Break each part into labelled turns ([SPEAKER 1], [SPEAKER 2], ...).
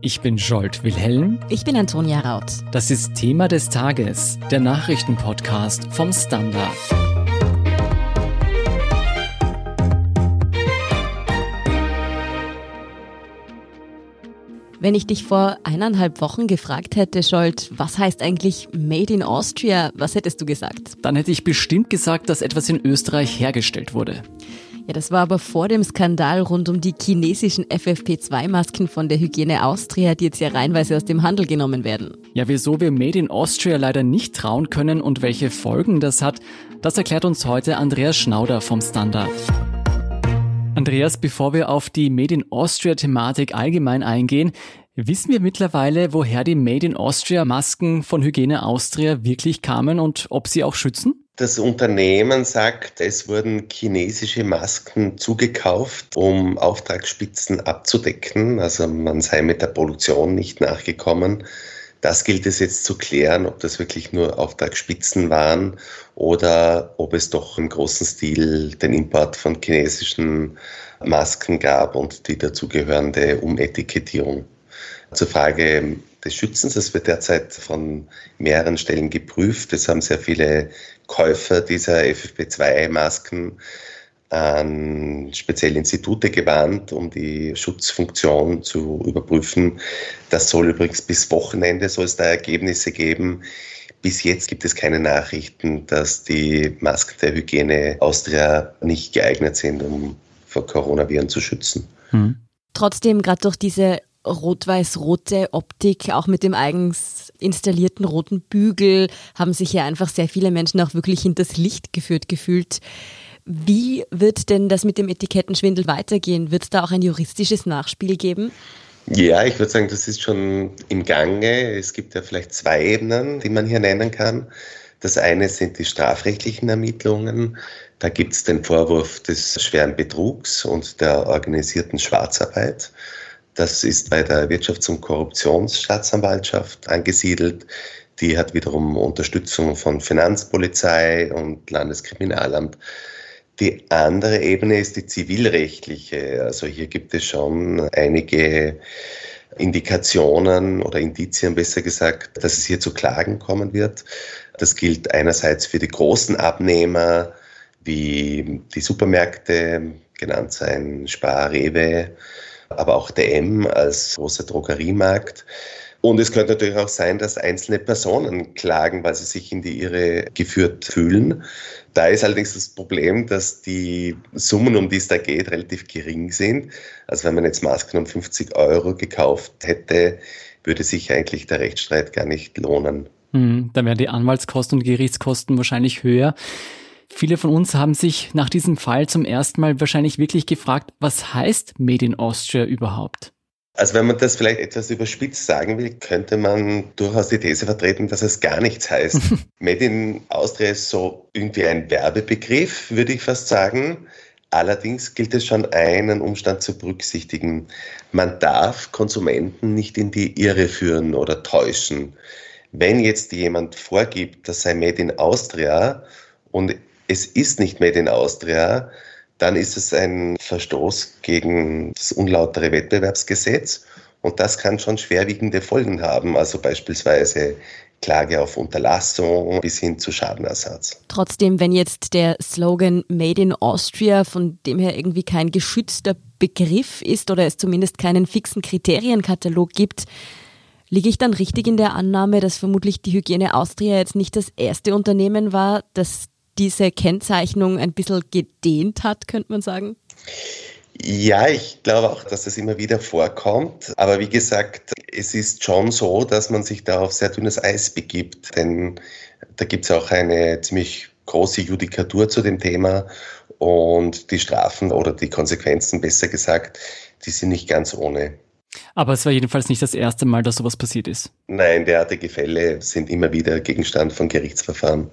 [SPEAKER 1] Ich bin Jolt Wilhelm.
[SPEAKER 2] Ich bin Antonia Raut.
[SPEAKER 1] Das ist Thema des Tages, der Nachrichtenpodcast vom Standard.
[SPEAKER 2] Wenn ich dich vor eineinhalb Wochen gefragt hätte, Scholt, was heißt eigentlich Made in Austria, was hättest du gesagt?
[SPEAKER 1] Dann hätte ich bestimmt gesagt, dass etwas in Österreich hergestellt wurde.
[SPEAKER 2] Ja, das war aber vor dem Skandal rund um die chinesischen FFP2-Masken von der Hygiene Austria, die jetzt ja reinweise aus dem Handel genommen werden.
[SPEAKER 1] Ja, wieso wir Made in Austria leider nicht trauen können und welche Folgen das hat, das erklärt uns heute Andreas Schnauder vom Standard. Andreas, bevor wir auf die Made in Austria-Thematik allgemein eingehen, wissen wir mittlerweile, woher die Made in Austria-Masken von Hygiene Austria wirklich kamen und ob sie auch schützen?
[SPEAKER 3] Das Unternehmen sagt, es wurden chinesische Masken zugekauft, um Auftragsspitzen abzudecken. Also man sei mit der Produktion nicht nachgekommen. Das gilt es jetzt zu klären, ob das wirklich nur Auftragsspitzen waren oder ob es doch im großen Stil den Import von chinesischen Masken gab und die dazugehörende Umetikettierung. Zur Frage des Schützens. Es wird derzeit von mehreren Stellen geprüft. Es haben sehr viele Käufer dieser FFP2-Masken an spezielle Institute gewandt, um die Schutzfunktion zu überprüfen. Das soll übrigens bis Wochenende soll es da Ergebnisse geben. Bis jetzt gibt es keine Nachrichten, dass die Masken der Hygiene Austria nicht geeignet sind, um vor Coronaviren zu schützen. Hm.
[SPEAKER 2] Trotzdem, gerade durch diese rot-weiß-rote Optik, auch mit dem eigens installierten roten Bügel, haben sich ja einfach sehr viele Menschen auch wirklich hinters Licht geführt gefühlt. Wie wird denn das mit dem Etikettenschwindel weitergehen? Wird es da auch ein juristisches Nachspiel geben?
[SPEAKER 3] Ja, ich würde sagen, das ist schon im Gange. Es gibt ja vielleicht zwei Ebenen, die man hier nennen kann. Das eine sind die strafrechtlichen Ermittlungen. Da gibt es den Vorwurf des schweren Betrugs und der organisierten Schwarzarbeit. Das ist bei der Wirtschafts- und Korruptionsstaatsanwaltschaft angesiedelt. Die hat wiederum Unterstützung von Finanzpolizei und Landeskriminalamt. Die andere Ebene ist die zivilrechtliche. Also hier gibt es schon einige Indikationen oder Indizien besser gesagt, dass es hier zu Klagen kommen wird. Das gilt einerseits für die großen Abnehmer wie die Supermärkte, genannt sein Spar, Rewe, aber auch DM als großer Drogeriemarkt. Und es könnte natürlich auch sein, dass einzelne Personen klagen, weil sie sich in die Irre geführt fühlen. Da ist allerdings das Problem, dass die Summen, um die es da geht, relativ gering sind. Also wenn man jetzt Masken um 50 Euro gekauft hätte, würde sich eigentlich der Rechtsstreit gar nicht lohnen.
[SPEAKER 1] Hm, dann wären die Anwaltskosten und Gerichtskosten wahrscheinlich höher. Viele von uns haben sich nach diesem Fall zum ersten Mal wahrscheinlich wirklich gefragt, was heißt Made in Austria überhaupt?
[SPEAKER 3] Also wenn man das vielleicht etwas überspitzt sagen will, könnte man durchaus die These vertreten, dass es gar nichts heißt. Made in Austria ist so irgendwie ein Werbebegriff, würde ich fast sagen. Allerdings gilt es schon einen Umstand zu berücksichtigen. Man darf Konsumenten nicht in die Irre führen oder täuschen. Wenn jetzt jemand vorgibt, das sei Made in Austria und es ist nicht Made in Austria, dann ist es ein Verstoß gegen das unlautere Wettbewerbsgesetz und das kann schon schwerwiegende Folgen haben, also beispielsweise Klage auf Unterlassung bis hin zu Schadenersatz.
[SPEAKER 2] Trotzdem, wenn jetzt der Slogan Made in Austria von dem her irgendwie kein geschützter Begriff ist oder es zumindest keinen fixen Kriterienkatalog gibt, liege ich dann richtig in der Annahme, dass vermutlich die Hygiene Austria jetzt nicht das erste Unternehmen war, das diese Kennzeichnung ein bisschen gedehnt hat, könnte man sagen?
[SPEAKER 3] Ja, ich glaube auch, dass das immer wieder vorkommt. Aber wie gesagt, es ist schon so, dass man sich da auf sehr dünnes Eis begibt. Denn da gibt es auch eine ziemlich große Judikatur zu dem Thema. Und die Strafen oder die Konsequenzen, besser gesagt, die sind nicht ganz ohne.
[SPEAKER 1] Aber es war jedenfalls nicht das erste Mal, dass sowas passiert ist.
[SPEAKER 3] Nein, derartige Fälle sind immer wieder Gegenstand von Gerichtsverfahren.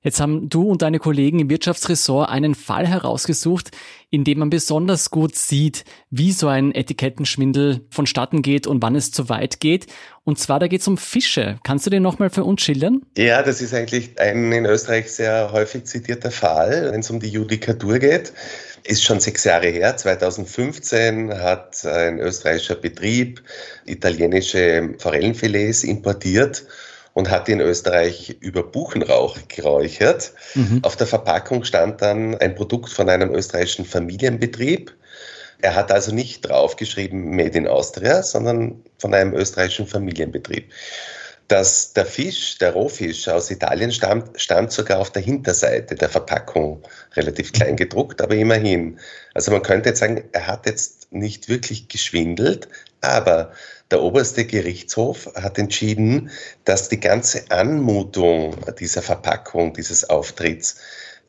[SPEAKER 1] Jetzt haben du und deine Kollegen im Wirtschaftsressort einen Fall herausgesucht, in dem man besonders gut sieht, wie so ein Etikettenschwindel vonstatten geht und wann es zu weit geht. Und zwar, da geht es um Fische. Kannst du den nochmal für uns schildern?
[SPEAKER 3] Ja, das ist eigentlich ein in Österreich sehr häufig zitierter Fall, wenn es um die Judikatur geht. Ist schon sechs Jahre her. 2015 hat ein österreichischer Betrieb italienische Forellenfilets importiert und hat in Österreich über Buchenrauch geräuchert. Mhm. Auf der Verpackung stand dann ein Produkt von einem österreichischen Familienbetrieb. Er hat also nicht draufgeschrieben Made in Austria, sondern von einem österreichischen Familienbetrieb. Dass der Fisch, der Rohfisch aus Italien stammt, stand sogar auf der Hinterseite der Verpackung relativ klein gedruckt, aber immerhin. Also man könnte jetzt sagen, er hat jetzt nicht wirklich geschwindelt, aber der oberste Gerichtshof hat entschieden, dass die ganze Anmutung dieser Verpackung, dieses Auftritts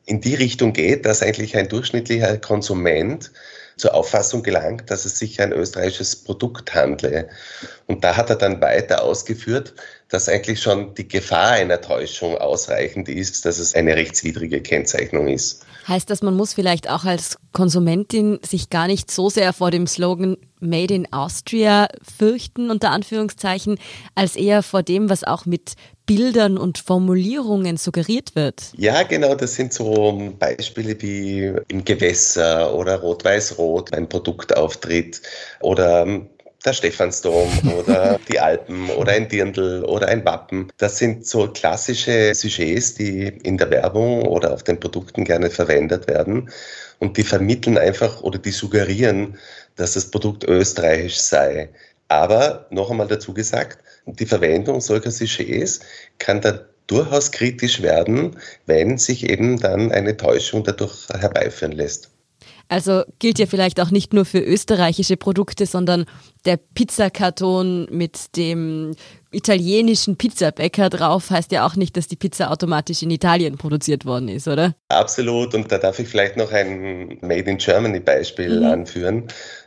[SPEAKER 3] in die Richtung geht, dass eigentlich ein durchschnittlicher Konsument zur Auffassung gelangt, dass es sich ein österreichisches Produkt handle. Und da hat er dann weiter ausgeführt, dass eigentlich schon die Gefahr einer Täuschung ausreichend ist, dass es eine rechtswidrige Kennzeichnung ist.
[SPEAKER 2] Heißt das, man muss vielleicht auch als Konsumentin sich gar nicht so sehr vor dem Slogan Made in Austria fürchten, unter Anführungszeichen, als eher vor dem, was auch mit Bildern und Formulierungen suggeriert wird.
[SPEAKER 3] Ja, genau, das sind so Beispiele wie im Gewässer oder Rot-Weiß-Rot, ein Produktauftritt oder der Stephansdom oder die Alpen oder ein Dirndl oder ein Wappen. Das sind so klassische Sujets, die in der Werbung oder auf den Produkten gerne verwendet werden. Und die vermitteln einfach oder die suggerieren, dass das Produkt österreichisch sei. Aber noch einmal dazu gesagt, die Verwendung solcher Sujets kann da durchaus kritisch werden, wenn sich eben dann eine Täuschung dadurch herbeiführen lässt.
[SPEAKER 2] Also gilt ja vielleicht auch nicht nur für österreichische Produkte, sondern der Pizzakarton mit dem italienischen Pizzabäcker drauf heißt ja auch nicht, dass die Pizza automatisch in Italien produziert worden ist, oder?
[SPEAKER 3] Absolut. Und da darf ich vielleicht noch ein Made in Germany Beispiel mhm. anführen.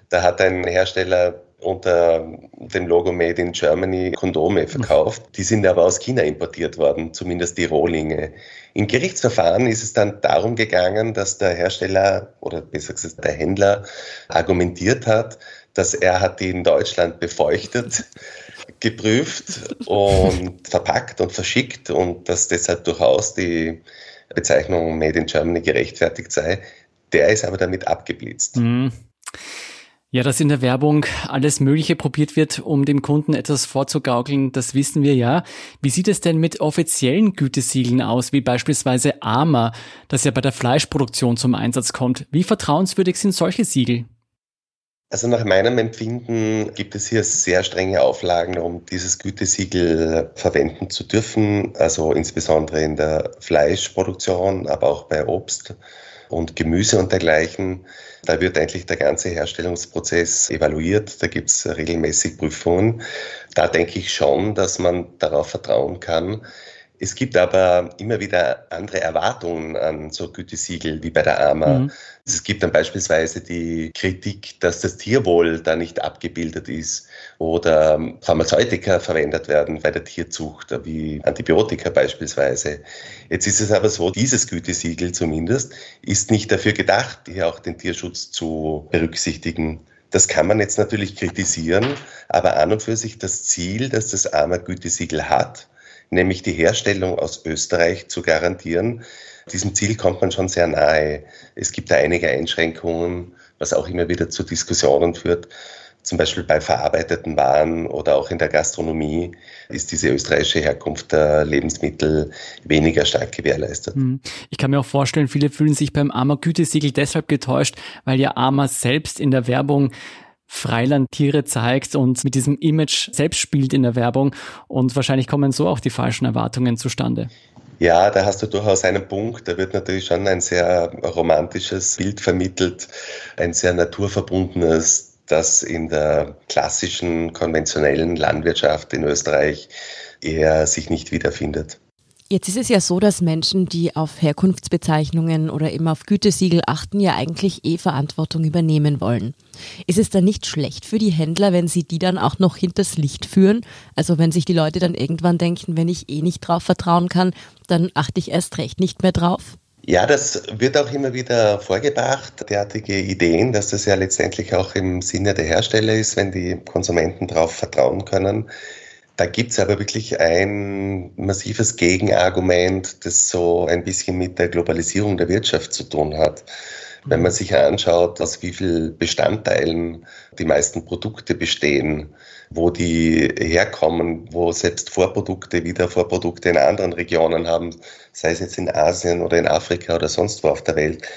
[SPEAKER 3] Da hat ein Hersteller unter dem Logo Made in Germany Kondome verkauft. Die sind aber aus China importiert worden, zumindest die Rohlinge. Im Gerichtsverfahren ist es dann darum gegangen, dass der Hersteller oder besser gesagt der Händler argumentiert hat, dass er hat die in Deutschland befeuchtet, geprüft und verpackt und verschickt und dass deshalb durchaus die Bezeichnung Made in Germany gerechtfertigt sei. Der ist aber damit abgeblitzt. Mhm.
[SPEAKER 1] Ja, dass in der Werbung alles Mögliche probiert wird, um dem Kunden etwas vorzugaukeln, das wissen wir ja. Wie sieht es denn mit offiziellen Gütesiegeln aus, wie beispielsweise AMA, das ja bei der Fleischproduktion zum Einsatz kommt? Wie vertrauenswürdig sind solche Siegel?
[SPEAKER 3] Also nach meinem Empfinden gibt es hier sehr strenge Auflagen, um dieses Gütesiegel verwenden zu dürfen, also insbesondere in der Fleischproduktion, aber auch bei Obst und Gemüse und dergleichen. Da wird eigentlich der ganze Herstellungsprozess evaluiert. Da gibt es regelmäßig Prüfungen. Da denke ich schon, dass man darauf vertrauen kann. Es gibt aber immer wieder andere Erwartungen an so Gütesiegel wie bei der AMA. Mhm. Es gibt dann beispielsweise die Kritik, dass das Tierwohl da nicht abgebildet ist oder Pharmazeutika verwendet werden bei der Tierzucht, wie Antibiotika beispielsweise. Jetzt ist es aber so, dieses Gütesiegel zumindest ist nicht dafür gedacht, hier auch den Tierschutz zu berücksichtigen. Das kann man jetzt natürlich kritisieren, aber an und für sich das Ziel, dass das AMA-Gütesiegel hat, nämlich die Herstellung aus Österreich zu garantieren, diesem Ziel kommt man schon sehr nahe. Es gibt da einige Einschränkungen, was auch immer wieder zu Diskussionen führt. Zum Beispiel bei verarbeiteten Waren oder auch in der Gastronomie ist diese österreichische Herkunft der Lebensmittel weniger stark gewährleistet. Hm.
[SPEAKER 1] Ich kann mir auch vorstellen, viele fühlen sich beim AMA Gütesiegel deshalb getäuscht, weil ja AMA selbst in der Werbung Freilandtiere zeigt und mit diesem Image selbst spielt in der Werbung und wahrscheinlich kommen so auch die falschen Erwartungen zustande.
[SPEAKER 3] Ja, da hast du durchaus einen Punkt. Da wird natürlich schon ein sehr romantisches Bild vermittelt, ein sehr naturverbundenes, das in der klassischen, konventionellen Landwirtschaft in Österreich eher sich nicht wiederfindet.
[SPEAKER 2] Jetzt ist es ja so, dass Menschen, die auf Herkunftsbezeichnungen oder eben auf Gütesiegel achten, ja eigentlich eh Verantwortung übernehmen wollen. Ist es dann nicht schlecht für die Händler, wenn sie die dann auch noch hinters Licht führen? Also wenn sich die Leute dann irgendwann denken, wenn ich eh nicht drauf vertrauen kann, dann achte ich erst recht nicht mehr drauf?
[SPEAKER 3] Ja, das wird auch immer wieder vorgebracht, derartige Ideen, dass das ja letztendlich auch im Sinne der Hersteller ist, wenn die Konsumenten darauf vertrauen können. Da gibt es aber wirklich ein massives Gegenargument, das so ein bisschen mit der Globalisierung der Wirtschaft zu tun hat. Wenn man sich anschaut, aus wie vielen Bestandteilen die meisten Produkte bestehen, wo die herkommen, wo selbst Vorprodukte wieder Vorprodukte in anderen Regionen haben, sei es jetzt in Asien oder in Afrika oder sonst wo auf der Welt,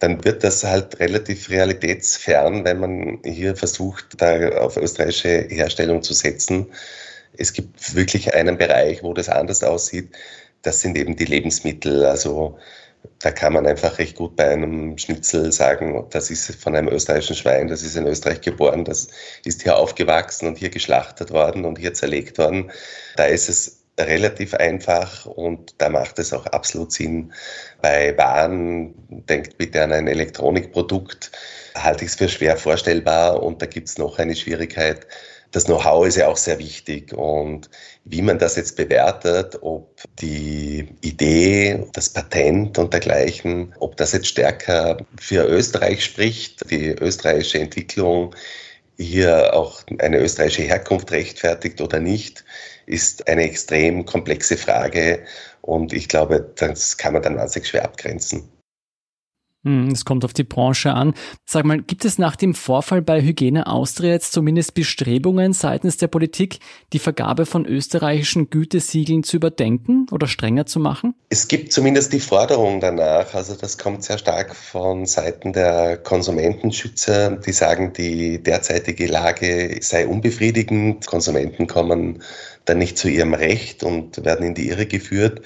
[SPEAKER 3] dann wird das halt relativ realitätsfern, wenn man hier versucht, da auf österreichische Herstellung zu setzen. Es gibt wirklich einen Bereich, wo das anders aussieht. Das sind eben die Lebensmittel. Also da kann man einfach recht gut bei einem Schnitzel sagen, das ist von einem österreichischen Schwein, das ist in Österreich geboren, das ist hier aufgewachsen und hier geschlachtet worden und hier zerlegt worden. Da ist es relativ einfach und da macht es auch absolut Sinn. Bei Waren, denkt bitte an ein Elektronikprodukt, halte ich es für schwer vorstellbar und da gibt es noch eine Schwierigkeit das Know-how ist ja auch sehr wichtig. Und wie man das jetzt bewertet, ob die Idee, das Patent und dergleichen, ob das jetzt stärker für Österreich spricht, die österreichische Entwicklung hier auch eine österreichische Herkunft rechtfertigt oder nicht, ist eine extrem komplexe Frage. Und ich glaube, das kann man dann wahnsinnig schwer abgrenzen.
[SPEAKER 1] Hm, es kommt auf die Branche an. Sag mal, gibt es nach dem Vorfall bei Hygiene Austria jetzt zumindest Bestrebungen seitens der Politik, die Vergabe von österreichischen Gütesiegeln zu überdenken oder strenger zu machen?
[SPEAKER 3] Es gibt zumindest die Forderung danach. Also das kommt sehr stark von Seiten der Konsumentenschützer, die sagen, die derzeitige Lage sei unbefriedigend. Konsumenten kommen dann nicht zu ihrem Recht und werden in die Irre geführt.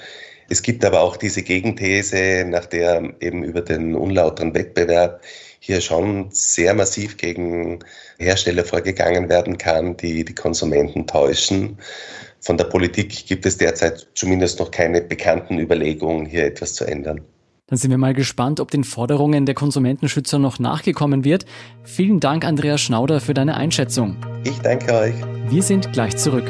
[SPEAKER 3] Es gibt aber auch diese Gegenthese, nach der eben über den unlauteren Wettbewerb hier schon sehr massiv gegen Hersteller vorgegangen werden kann, die die Konsumenten täuschen. Von der Politik gibt es derzeit zumindest noch keine bekannten Überlegungen, hier etwas zu ändern.
[SPEAKER 1] Dann sind wir mal gespannt, ob den Forderungen der Konsumentenschützer noch nachgekommen wird. Vielen Dank, Andreas Schnauder, für deine Einschätzung.
[SPEAKER 3] Ich danke euch.
[SPEAKER 1] Wir sind gleich zurück.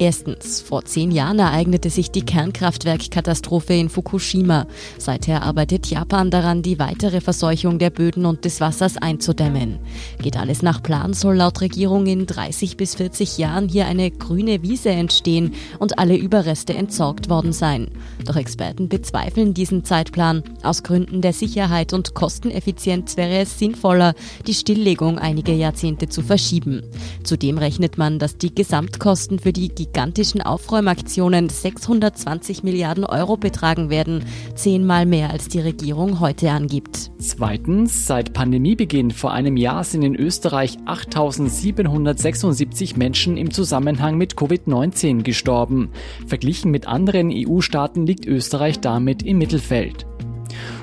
[SPEAKER 2] Erstens, vor zehn Jahren ereignete sich die Kernkraftwerkkatastrophe in Fukushima. Seither arbeitet Japan daran, die weitere Verseuchung der Böden und des Wassers einzudämmen. Geht alles nach Plan, soll laut Regierung in 30 bis 40 Jahren hier eine grüne Wiese entstehen und alle Überreste entsorgt worden sein. Doch Experten bezweifeln diesen Zeitplan. Aus Gründen der Sicherheit und Kosteneffizienz wäre es sinnvoller, die Stilllegung einige Jahrzehnte zu verschieben. Zudem rechnet man, dass die Gesamtkosten für die gigantischen Aufräumaktionen 620 Milliarden Euro betragen werden, zehnmal mehr als die Regierung heute angibt.
[SPEAKER 1] Zweitens, seit Pandemiebeginn vor einem Jahr sind in Österreich 8776 Menschen im Zusammenhang mit Covid-19 gestorben. Verglichen mit anderen EU-Staaten liegt Österreich damit im Mittelfeld.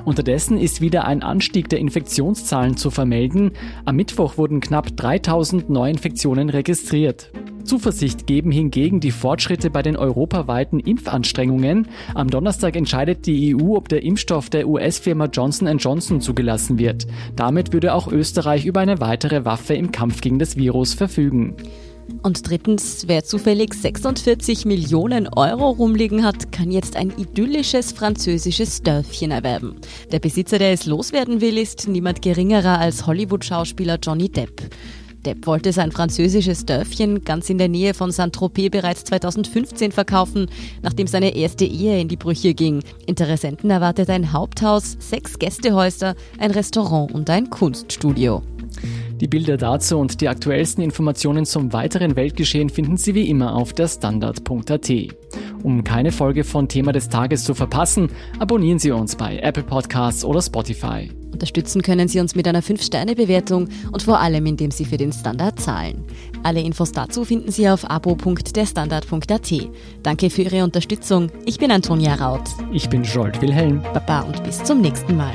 [SPEAKER 1] Unterdessen ist wieder ein Anstieg der Infektionszahlen zu vermelden. Am Mittwoch wurden knapp 3000 Neuinfektionen registriert. Zuversicht geben hingegen die Fortschritte bei den europaweiten Impfanstrengungen. Am Donnerstag entscheidet die EU, ob der Impfstoff der US-Firma Johnson Johnson zugelassen wird. Damit würde auch Österreich über eine weitere Waffe im Kampf gegen das Virus verfügen.
[SPEAKER 2] Und drittens, wer zufällig 46 Millionen Euro rumliegen hat, kann jetzt ein idyllisches französisches Dörfchen erwerben. Der Besitzer, der es loswerden will, ist niemand geringerer als Hollywood-Schauspieler Johnny Depp. Depp wollte sein französisches Dörfchen ganz in der Nähe von Saint-Tropez bereits 2015 verkaufen, nachdem seine erste Ehe in die Brüche ging. Interessenten erwartet ein Haupthaus, sechs Gästehäuser, ein Restaurant und ein Kunststudio.
[SPEAKER 1] Die Bilder dazu und die aktuellsten Informationen zum weiteren Weltgeschehen finden Sie wie immer auf der Standard.at. Um keine Folge von Thema des Tages zu verpassen, abonnieren Sie uns bei Apple Podcasts oder Spotify.
[SPEAKER 2] Unterstützen können Sie uns mit einer 5-Sterne-Bewertung und vor allem, indem Sie für den Standard zahlen. Alle Infos dazu finden Sie auf abo.derstandard.at. Danke für Ihre Unterstützung. Ich bin Antonia Raut.
[SPEAKER 1] Ich bin Jolt Wilhelm.
[SPEAKER 2] Baba und bis zum nächsten Mal.